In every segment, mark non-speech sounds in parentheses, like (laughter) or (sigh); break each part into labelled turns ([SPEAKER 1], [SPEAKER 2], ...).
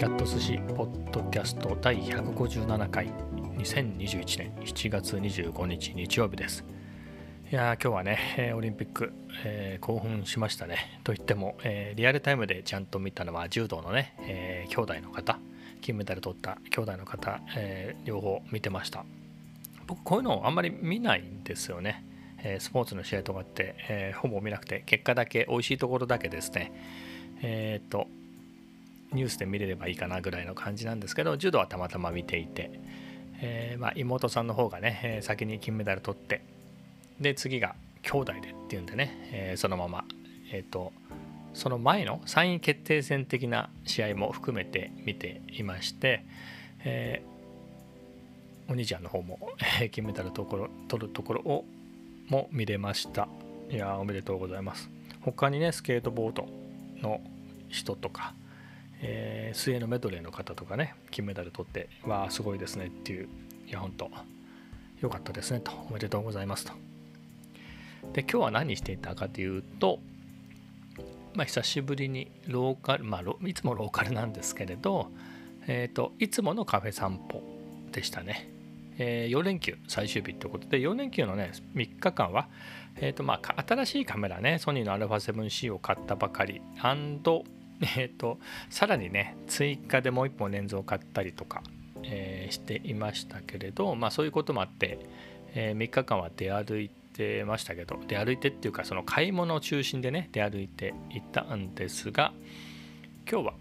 [SPEAKER 1] キャット寿司ポッドキャスト第157回2021年7月25日日曜日です。いや今日はねオリンピック、えー、興奮しましたね。といっても、えー、リアルタイムでちゃんと見たのは柔道のね、えー、兄弟の方金メダル取った兄弟の方、えー、両方見てました。僕こういうのあんまり見ないんですよね、スポーツの試合とかって、えほぼ見なくて結果だけ美味しいところだけですね。えっ、とニュースで見れればいいかなぐらいの感じなんですけど柔道はたまたま見ていて、えー、まあ、妹さんの方がね、先に金メダル取ってで次が兄弟でっていうんでね、えー、そのまま、えーと、その前の3位決定戦的な試合も含めて見ていまして、えー、お兄ちゃんの方も金メダルところ取るところをも見れました。いやおめでとうございます。他にねスケートボードの人とかえー、水泳のメドレーの方とかね金メダル取ってわあすごいですねっていういや本当良かったですねとおめでとうございますと。で今日は何していたかというとまあ久しぶりにローカルまあいつもローカルなんですけれどえっ、ー、といつものカフェ散歩でしたね。えー、4連休最終日ということで4連休のね3日間は、えーとまあ、新しいカメラねソニーの α7C を買ったばかりえ、ー、とさらにね追加でもう一本レンズを買ったりとか、えー、していましたけれどまあそういうこともあって、えー、3日間は出歩いてましたけど出歩いてっていうかその買い物を中心でね出歩いていたんですが今日は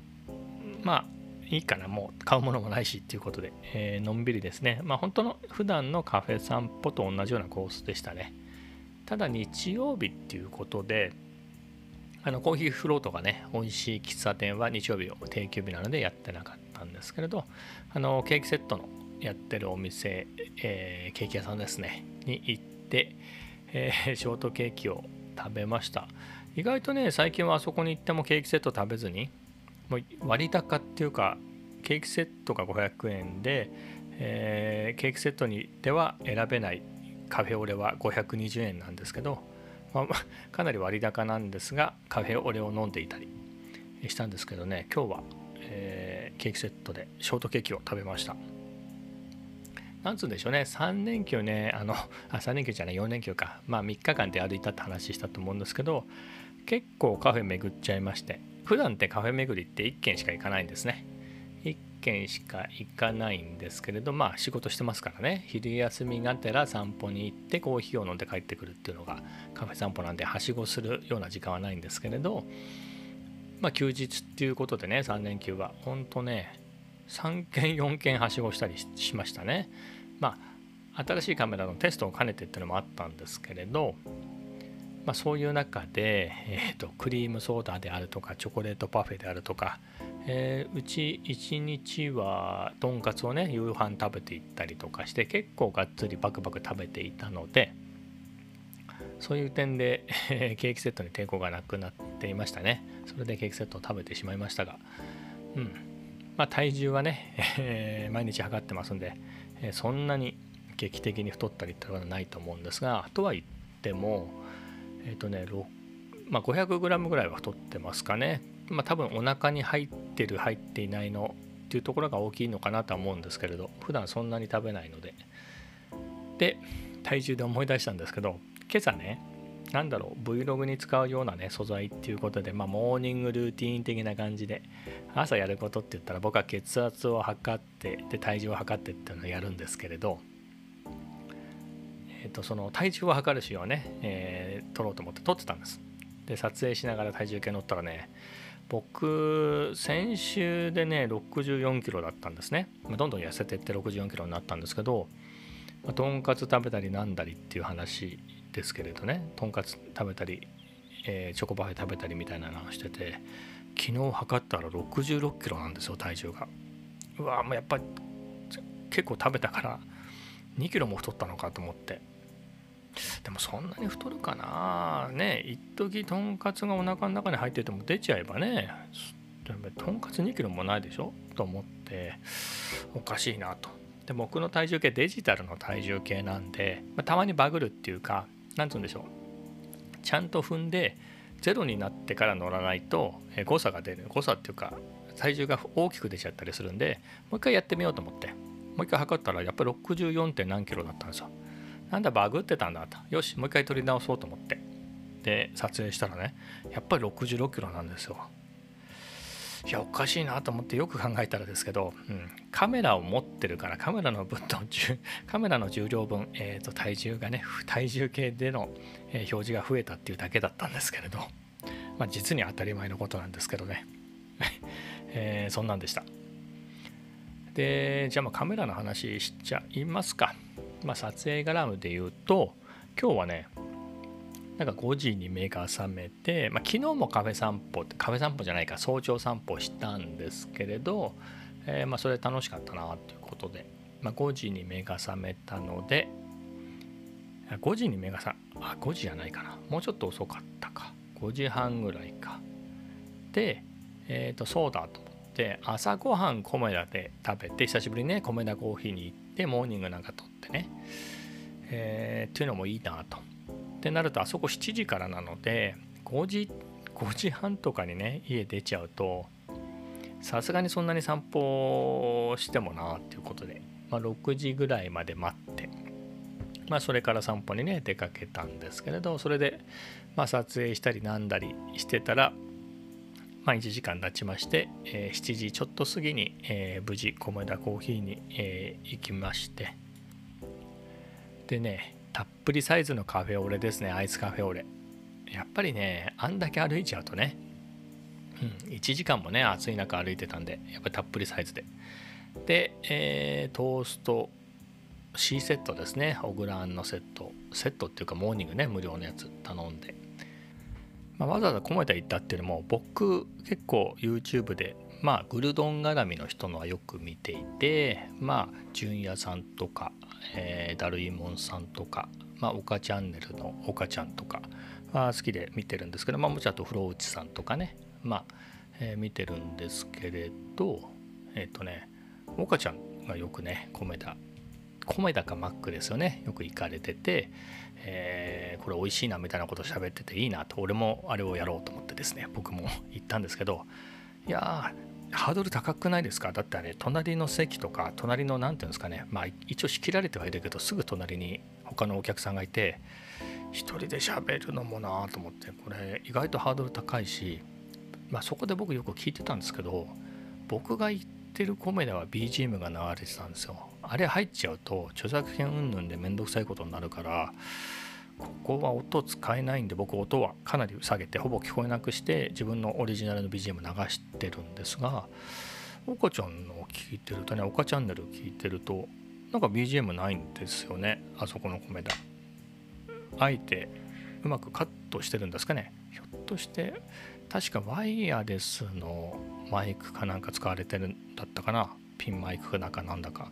[SPEAKER 1] まあいいかなもう買うものもないしっていうことで、えー、のんびりですね。まあ本当の普段のカフェ散歩と同じようなコースでしたね。ただ日曜日っていうことであのコーヒーフロートがね美味しい喫茶店は日曜日を定休日なのでやってなかったんですけれどあのケーキセットのやってるお店、えー、ケーキ屋さんですねに行って、えー、ショートケーキを食べました。意外とね最近はあそこに行ってもケーキセット食べずにもう割高っていうかケーキセットが500円で、えー、ケーキセットにでは選べない。カフェオレは520円なんですけどまあ、(laughs) かなり割高なんですがカフェオレを飲んでいたりしたんですけどね今日は、えー、ケーキセットでショートケーキを食べました。なんつうんでしょうね3連休ねあのあ3連休じゃない4連休か。まあ3日間で歩いたって話したと思うんですけど結構カフェ巡っちゃいまして普段ってカフェ巡りって1軒しか行かないんですね。軒しか行かないんですけれどまあ仕事してますからね。昼休みがてら散歩に行ってコーヒーを飲んで帰ってくるっていうのがカフェ散歩なんではしごするような時間はないんですけれどまあ休日っていうことでね3連休は。ほんとね3件4件はしごしたりしましたね。まあ新しいカメラのテストを兼ねてっていうのもあったんですけれどまあ、そういう中で、えーと、クリームソーダであるとかチョコレートパフェであるとか、えー、うち1日はとんかつをね夕飯食べていったりとかして結構がっつりバクバク食べていたのでそういう点で、えー、ケーキセットに抵抗がなくなっていましたね。それでケーキセットを食べてしまいましたが。うん。まあ体重はね、えー、毎日測ってますんで、えそんなに劇的に太ったりってことはないと思うんですがとは言ってもえっ、ー、とねまあ、500g ぐらいは太ってますかね、まあ、多分お腹に入ってる入っていないのっていうところが大きいのかなとは思うんですけれど普段そんなに食べないので。で体重で思い出したんですけど今朝ね何だろう Vlog に使うようなね素材っていうことで、まあ、モーニングルーティーン的な感じで朝やることって言ったら僕は血圧を測ってで体重を測ってっていうのをやるんですけれどえーと、その体重を測る仕様をね、えー、撮ろうと思って撮ってたんです。で撮影しながら体重計乗ったらね僕先週でね64キロだったんですね、まあ、どんどん痩せてって64キロになったんですけど、まあ、とんかつ食べたりなんだりっていう話ですけれどね。とんかつ食べたり、えー、チョコパフェ食べたりみたいなのをしてて昨日測ったら66キロなんですよ体重が。うわもうやっぱり結構食べたから2キロも太ったのかと思って。でもそんなに太るかな。ね一時とんかつがお腹の中に入ってても出ちゃえばね。とんかつ2キロもないでしょ？と思って。おかしいなと。で僕の体重計デジタルの体重計なんで、まあ、たまにバグるっていうか何て言うんでしょう。ちゃんと踏んでゼロになってから乗らないと誤差が出る。誤差っていうか体重が大きく出ちゃったりするんでもう一回やってみようと思って。もう一回測ったらやっぱり 64. 点何キロだったんですよ。なんだバグってたんだと。よしもう一回取り直そうと思って。で撮影したらねやっぱり66キロなんですよ。いやおかしいなと思ってよく考えたらですけど、うん、カメラを持ってるからカメラの分とカメラの重量分、えー、と体重がね体重計での、え表示が増えたっていうだけだったんですけれど、まあ、実に当たり前のことなんですけどね、(laughs) えー、そんなんでした。でじゃあまあカメラの話しちゃいますか、まあ、撮影絡むで言うと今日はねなんか5時に目が覚めて、まあ、昨日もカフェ散歩ってカフェ散歩じゃないか早朝散歩したんですけれど、えー、まあそれ楽しかったなということで、まあ、5時に目が覚めたので5時に目が覚あ5時じゃないかなもうちょっと遅かったか。5時半ぐらいか。でえっ、ー、とそうだと思って朝ごはん米田で食べて久しぶりにね米田コーヒーに行ってモーニングなんか取ってね、えー、っていうのもいいなと。ってなるとあそこ7時からなので5時5時半とかにね家出ちゃうとさすがにそんなに散歩してもなっていうことで、まあ、6時ぐらいまで待ってまあそれから散歩にね出かけたんですけれどそれでまあ撮影したりなんだりしてたらまあ、1時間経ちまして、えー、7時ちょっと過ぎに、えー、無事米田コーヒーに、えー、行きましてでねたっぷりサイズのカフェオレですね。アイスカフェオレ。やっぱりねあんだけ歩いちゃうとね、うん、1時間もね暑い中歩いてたんでやっぱりたっぷりサイズで。で、えー、トースト C セットですね。オグランのセット。セットっていうかモーニングね無料のやつ頼んで、まあ、わざわざ込めて行ったっていうのも僕結構 YouTube でまあグルドン絡みの人のはよく見ていてまあ純也さんとかえー、ダルイモンさんとか、まあ、岡チャンネルの岡ちゃんとかは好きで見てるんですけど、まあ、もちろんあと風呂内さんとかね、まあえー、見てるんですけれどえっ、ー、とね岡ちゃんがよくね米田米田かマックですよねよく行かれてて、えー、これ美味しいなみたいなこと喋ってていいなと俺もあれをやろうと思ってですね僕も行ったんですけどいやハードル高くないですか？だってあれ隣の席とか隣の何ていうんですかね。まあ一応仕切られてはいるけどすぐ隣に他のお客さんがいて1人で喋るのもなと思ってこれ意外とハードル高いし、まあ、そこで僕よく聞いてたんですけど僕が言ってるコメダは BGM が流れてたんですよ。あれ入っちゃうと著作権云々でめんどくさいことになるからここは音使えないんで僕音はかなり下げてほぼ聞こえなくして自分のオリジナルの BGM 流してるんですが岡ちゃんの聞いてるとね岡チャンネル聞いてるとなんか BGM ないんですよねあそこの米田あえてうまくカットしてるんですかね。ひょっとして確かワイヤレスのマイクかなんか使われてるんだったかな。ピンマイクかなんかなんだか。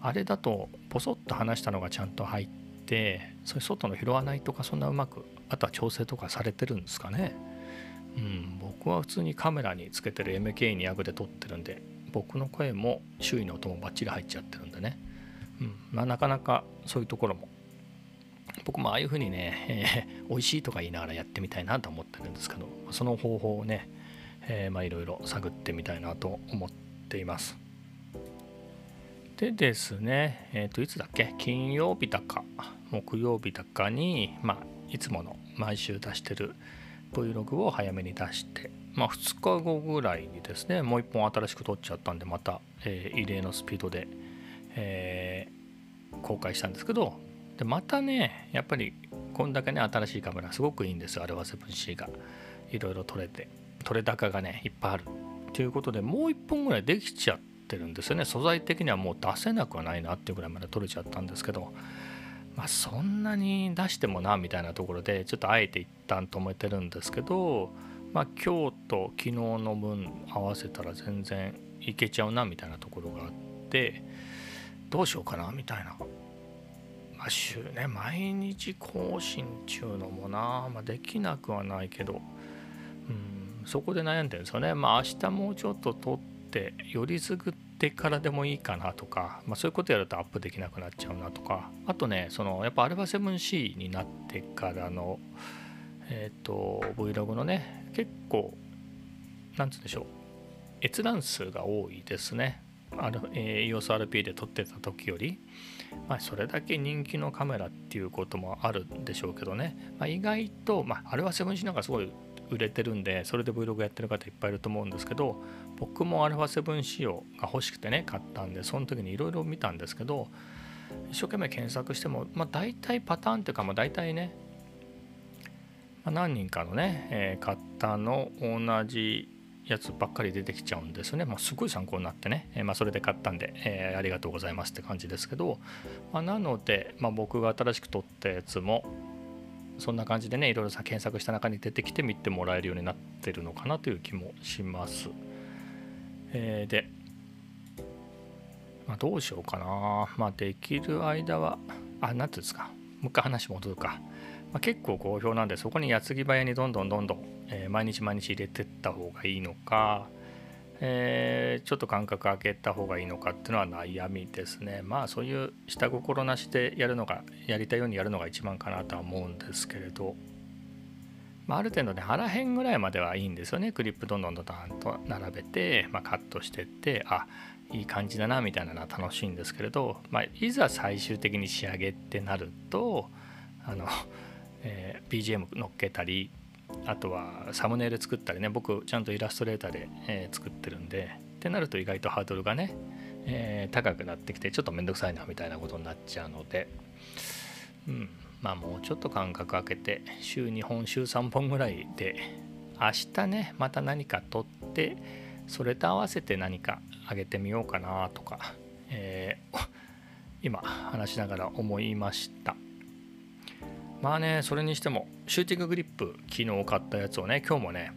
[SPEAKER 1] あれだとポソッと話したのがちゃんと入っててそういう外の拾わないとかそんなうまくあとは調整とかされてるんですかね。うん僕は普通にカメラにつけてる MK200 で撮ってるんで僕の声も周囲の音もバッチリ入っちゃってるんでね、うんまあ、なかなかそういうところも。僕もああいうふうにね、えー、(laughs) 美味しいとか言いながらやってみたいなと思ってるんですけどその方法をね、え、まあいろいろ探ってみたいなと思っています。でですね、えっ、ー、といつだっけ？金曜日だか木曜日だかに、まあ、いつもの毎週出してる Vlog を早めに出して、まあ、2日後ぐらいにですねもう1本新しく撮っちゃったんでまた、えー、異例のスピードで、えー、公開したんですけどでまたねやっぱりこんだけね新しいカメラすごくいいんですよアルファ 7C が。いろいろ撮れて撮れ高がねいっぱいある。ということでもう1本ぐらいできちゃっててるんですよね素材的にはもう出せなくはないなっていうぐらいまで撮れちゃったんですけどまあ、そんなに出してもなみたいなところでちょっとあえて一旦止めてるんですけど、まあ、今日と昨日の分合わせたら全然いけちゃうなみたいなところがあってどうしようかなみたいな。ま、週ね毎日更新中のもな、まあ、できなくはないけど、うん、そこで悩んでるんですよね。まあ明日もうちょっと撮っよりすぐってからでもいいかなとか、まあ、そういうことやるとアップできなくなっちゃうなとか。あとねそのやっぱ α7C になってからのえっ、ー、と Vlog のね結構なんつうんでしょう。閲覧数が多いですね。え、EOSRP で撮ってた時より、まあ、それだけ人気のカメラっていうこともあるんでしょうけどね、まあ、意外と、まあ、あれは 7C なんかすごい売れてるんでそれで Vlog やってる方いっぱいいると思うんですけど僕も α7 仕様が欲しくてね買ったんでその時にいろいろ見たんですけど一生懸命検索しても、まあ、大体パターンっていうか、まあ、大体ね、まあ、何人かのね、えー、方の同じやつばっかり出てきちゃうんですよね。まあ、すごい参考になってね、えー、まあ、それで買ったんで、えー、ありがとうございますって感じですけど、まあ、なので、ま僕が新しく撮ったやつもそんな感じでねいろいろさ検索した中に出てきて見てもらえるようになってるのかなという気もします。えー、で、まあ、どうしようかな。まあ、できる間は、あ、なんていうんですか、もう一回話戻るか。まあ、結構好評なんで、そこに矢継ぎ早にどんどんどんどん、えー、毎日毎日入れてった方がいいのか、えー、ちょっと間隔空けた方がいいのかっていうのは悩みですね。まあそういう下心なしでやるのがやりたいようにやるのが一番かなとは思うんですけれど、まあ、ある程度ね腹辺ぐらいまではいいんですよね。クリップどんどんどんどんと並べて、まあ、カットしてってあいい感じだなみたいなのは楽しいんですけれど、まあ、いざ最終的に仕上げってなるとあの、えー、BGM 乗っけたりあとはサムネイル作ったりね僕ちゃんとイラストレーターで、えー、作ってるんでってなると意外とハードルがね、えー、高くなってきてちょっとめんどくさいなみたいなことになっちゃうのでうんまあもうちょっと間隔空けて週2本週3本ぐらいで明日ねまた何か撮ってそれと合わせて何かあげてみようかなとか、えー、今話しながら思いました。まあねそれにしてもシューティンググリップ昨日買ったやつをね今日もね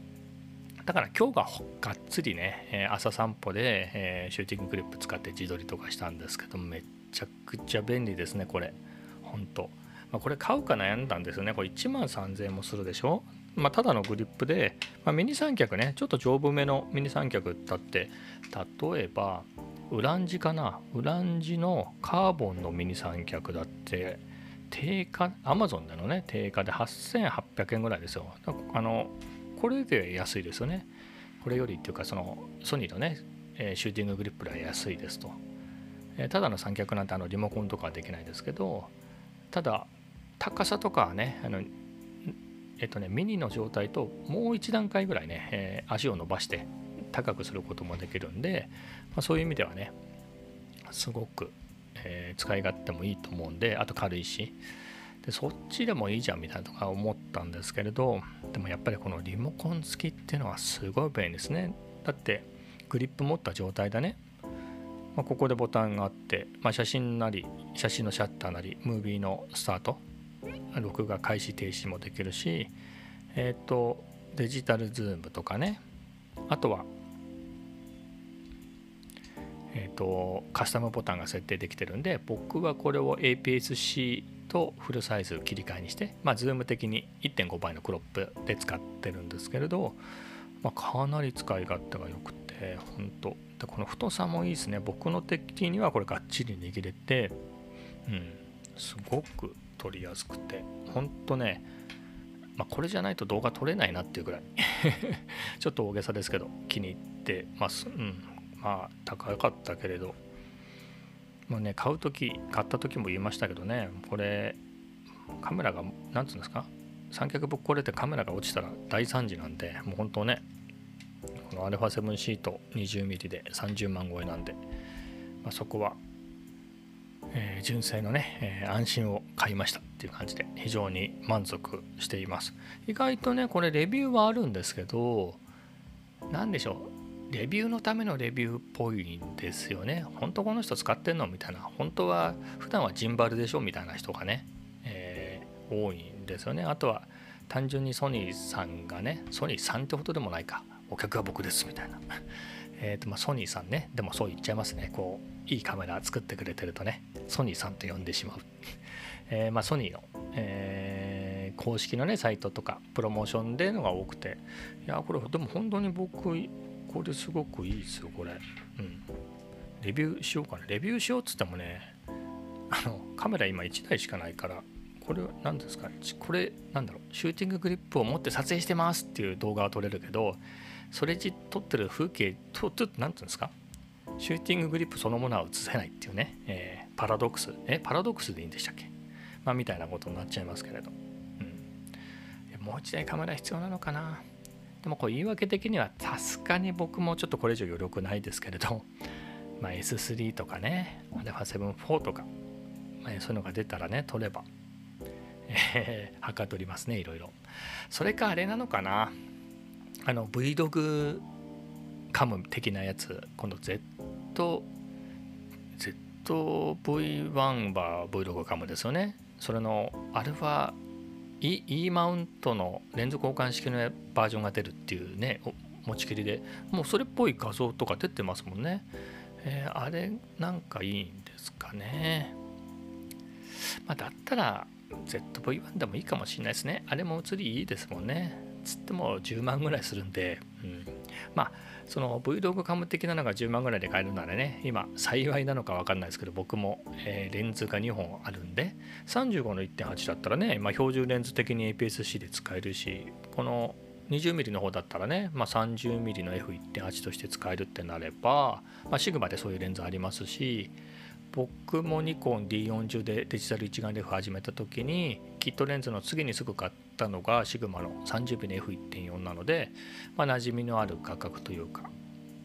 [SPEAKER 1] だから今日ががっつりね朝散歩で、え、シューティンググリップ使って自撮りとかしたんですけどめちゃくちゃ便利ですねこれ。ほんと、まあ、これ買うか悩んだんですよね。これ1万3000円もするでしょ？まあ、ただのグリップで、まあ、ミニ三脚ねちょっと丈夫めのミニ三脚だって例えばウランジかな？ウランジのカーボンのミニ三脚だって定価アマゾンでのね定価で8800円ぐらいですよ。あのこれで安いですよね。これよりっていうかそのソニーのねシューティンググリップでは安いですと。ただの三脚なんてあのリモコンとかはできないですけどただ高さとかはねあのえっとねミニの状態ともう一段階ぐらいね、え、足を伸ばして高くすることもできるんで、まあ、そういう意味ではねすごくえー、使い勝手もいいと思うんであと軽いしでそっちでもいいじゃんみたいなとか思ったんですけれどでもやっぱりこのリモコン付きっていうのはすごい便利ですね。だってグリップ持った状態だね、まあ、ここでボタンがあって、まあ、写真なり写真のシャッターなりムービーのスタート録画開始停止もできるしえっ、ー、とデジタルズームとかね。あとはえーと、カスタムボタンが設定できてるんで僕はこれを APS-C とフルサイズ切り替えにして、まあ、ズーム的に1.5倍のクロップで使ってるんですけれど、まあ、かなり使い勝手が良くて本当でこの太さもいいですね。僕の的にはこれがっちり握れてうんすごく撮りやすくて本当ねまあ、これじゃないと動画撮れないなっていうぐらい。(laughs) ちょっと大げさですけど気に入ってます、うん、まあ高かったけれど。もうね買う時買った時も言いましたけどね。これカメラが何て言うんですか？三脚ぶっ壊れてカメラが落ちたら大惨事なんでもう本当ね。この α7C と 20mm で30万超えなんで、まあ、そこは、えー、純正のね、えー、安心を買いましたっていう感じで非常に満足しています。意外とねこれレビューはあるんですけど何でしょう？レビューのためのレビューっぽいんですよね。本当この人使ってんのみたいな。本当は普段はジンバルでしょみたいな人がね、えー、多いんですよね。あとは単純にソニーさんがね、ソニーさんってことでもないか。お客は僕ですみたいな。(laughs) えっとまあソニーさんね、でもそう言っちゃいますね。こう、いいカメラ作ってくれてるとね、ソニーさんと呼んでしまう。(laughs) えー、まあソニーの、えー、公式のね、サイトとかプロモーションでのが多くて、いや、これでも本当に僕これすごくいいですよこれ。うん。レビューしようかな。レビューしようっつってもねあのカメラ今1台しかないからこれ何ですか？これなんだろう？シューティンググリップを持って撮影してますっていう動画は撮れるけどそれじ撮ってる風景と何て言うんですか？シューティンググリップそのものは映せないっていうね、えー、パラドックス。えパラドックスでいいんでしたっけ？まあみたいなことになっちゃいますけれど、うん、もう一台カメラ必要なのかな？でもこう言い訳的にはさすがに僕もちょっとこれ以上余力ないですけれど、(laughs) まあ、S3 とかね α7-4 とか、まあ、そういうのが出たらね撮れば、えー、はかどりますねいろいろ。それかあれなのかなあの Vlog カム的なやつ今度 Z ZV-1 は Vlog カムですよね。それの α E, e マウントのレンズ交換式のバージョンが出るっていうね持ちきりでもうそれっぽい画像とか出てますもんね、えー、あれなんかいいんですかね。まあ、だったら ZV-1 でもいいかもしれないですね。あれも映りいいですもんね。つっても10万ぐらいするんで、うん、まあその Vlog カム的なのが10万ぐらいで買えるならね今幸いなのか分かんないですけど僕も、えー、レンズが2本あるんで35の1.8だったらね、まあ、標準レンズ的に APS-C で使えるしこの 20mm の方だったらね、まあ、30mm の F1.8 として使えるってなれば、まあ、シグマでそういうレンズありますし僕もニコン D40 でデジタル一眼レフ始めた時にキットレンズの次にすぐ買ったのがシグマの 30mm の F1.4 なので、まあ、馴染みのある価格というか、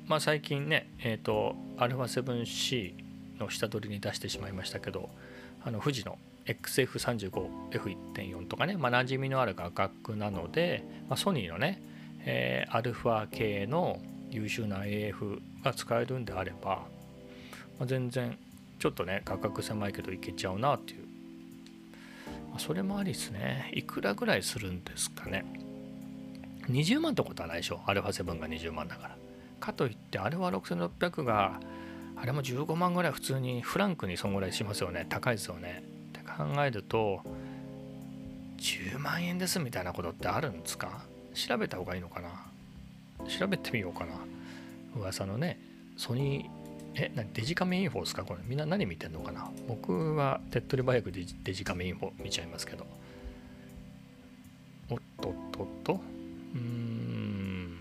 [SPEAKER 1] まあ、最近ねえ、ー、と α7C の下取りに出してしまいましたけどあの富士の XF35F1.4 とかね、まあ、馴染みのある価格なので、まあ、ソニーのね、えー、α 系の優秀な AF が使えるんであれば、まあ、全然ちょっとね価格狭いけどいけちゃうなっていう、それもありですね。いくらぐらいするんですかね。20万ってことはないでしょ。α7 が20万だから。かといってあれは6600があれも15万ぐらい普通にフランクにそんぐらいしますよね。高いですよね。って考えると10万円ですみたいなことってあるんですか？調べた方がいいのかな？調べてみようかな。噂のねソニーえ、なデジカメインフォですか？これみんな何見てんのかな？僕は手っ取り早くデジデジカメインフォ見ちゃいますけど。おっとっとっと。うーん。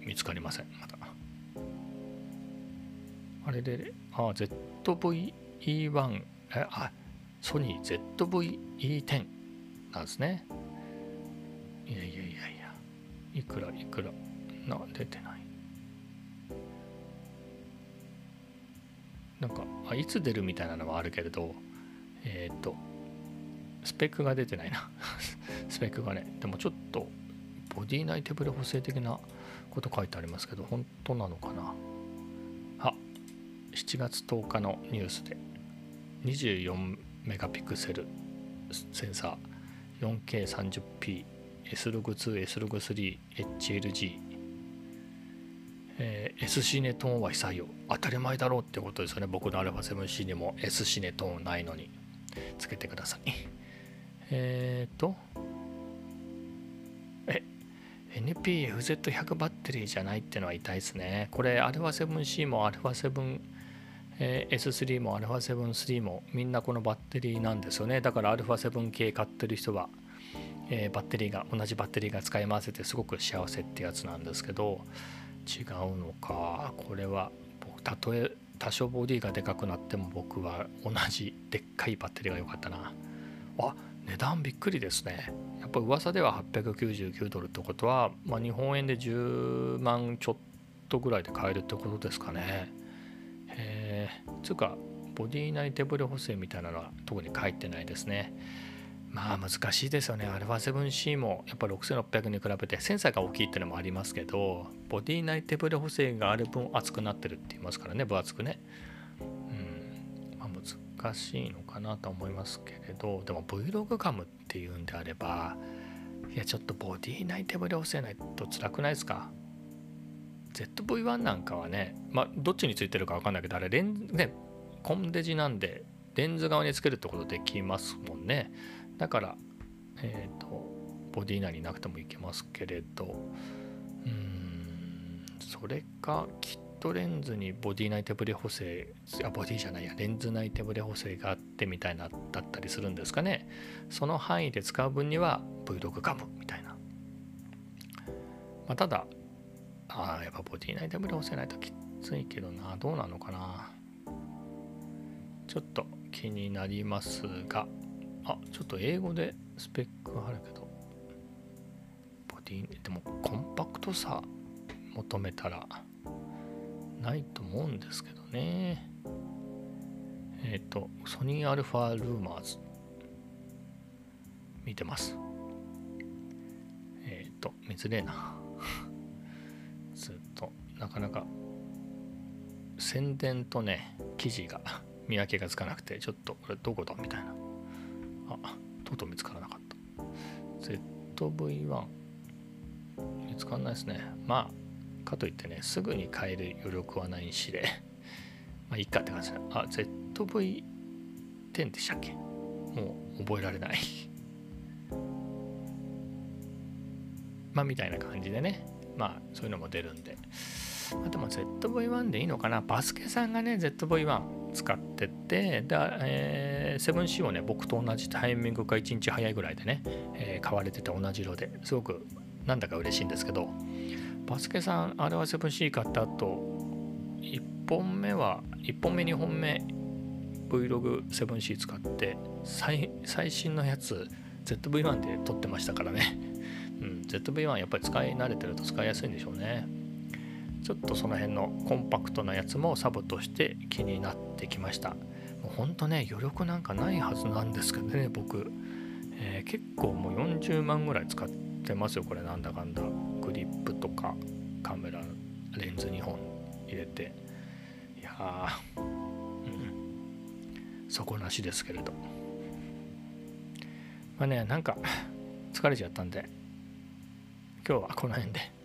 [SPEAKER 1] 見つかりません。まだ。あれで、あ、ZV-E1、え、あ、ソニー ZV-E10 なんですね。いやいやいやいや。いくらいくら。な、出てない。あいつ出るみたいなのはあるけれどえっ、とスペックが出てないな。(laughs) スペックがね。でもちょっとボディ内手ブレ補正的なこと書いてありますけど本当なのかな。あ7月10日のニュースで。24メガピクセルセンサー。4K30p S6-2、S6-3、HLG えー、S シネトーンは非採用当たり前だろうってことですよね僕の α7C にも S シネトーンないのにつけてください(laughs) えっ、ー、とえ NPFZ100 バッテリーじゃないってのは痛いですねこれ α7C も α7 S3 も α7-3 もみんなこのバッテリーなんですよねだから α7 系買ってる人は、えー、バッテリーが同じバッテリーが使い回せてすごく幸せってやつなんですけど 違うのか。これはたとえ多少ボディがでかくなっても僕は同じでっかいバッテリーが良かったな。あ値段びっくりですね。やっぱ噂では899ドルってことは、まあ、日本円で10万ちょっとぐらいで買えるってことですかね。へえつうかボディ内手ブレ補正みたいなのは特に書いてないですね。まあ難しいですよね。α7C もやっぱ6600に比べてセンサーが大きいっていうのもありますけどボディ内手ブレ補正がある分厚くなってるって言いますからね。分厚くね。うん。まあ難しいのかなと思いますけれどでも Vlog カムっていうんであればいやちょっとボディ内手ブレ補正ないと辛くないですか？ZV-1 なんかはねまあどっちについてるか分かんないけどあれレンねコンデジなんでレンズ側につけるってことできますもんね。だからえっ、ー、とボディ内になくてもいけますけれどうんそれかキットレンズにボディ内手ブレ補正あボディじゃないやレンズ内手ブレ補正があってみたいなだったりするんですかね。その範囲で使う分には Vlog ガムみたいな、まあ、ただああやっぱボディ内でブレ押せないときついけどな。どうなのかな。ちょっと気になりますが。あちょっと英語でスペックがあるけど。ボディでもコンパクトさ求めたらないと思うんですけどね。えっ、ー、とソニーアルファルーマーズ。見てます。えっ、ー、と見づれえな。ずっとなかなか宣伝とね記事が見分けがつかなくてちょっとこれどこだ？みたいな。あとうとう見つからなかった。ZV-1 見つかんないですね。まあかといってねすぐに買える余力はないしで (laughs) まあいいかって感じだ。あ ZV-10 でしたっけ？もう覚えられない。(laughs) まあみたいな感じでね。まあそういうのも出るんで。あとまあ ZV-1 でいいのかな？バスケさんがね ZV-1 使ってて、でえー、7C をね、僕と同じタイミングか1日早いぐらいでね、えー、買われてて同じ色ですごくなんだか嬉しいんですけど、バスケさん、あれは 7C 買った後、1本目は、1本目、2本目、Vlog7C 使って最、新のやつ、ZV-1 で撮ってましたからね。(laughs) うん、ZV-1 やっぱり使い慣れてると使いやすいんでしょうね。ちょっとその辺のコンパクトなやつもサブとして気になってきましたほんとね余力なんかないはずなんですけどね僕、えー、結構もう40万ぐらい使ってますよこれ。なんだかんだ。グリップとかカメラレンズ2本入れて。いや、うん、底なしですけれど。まあねなんか疲れちゃったんで今日はこの辺で。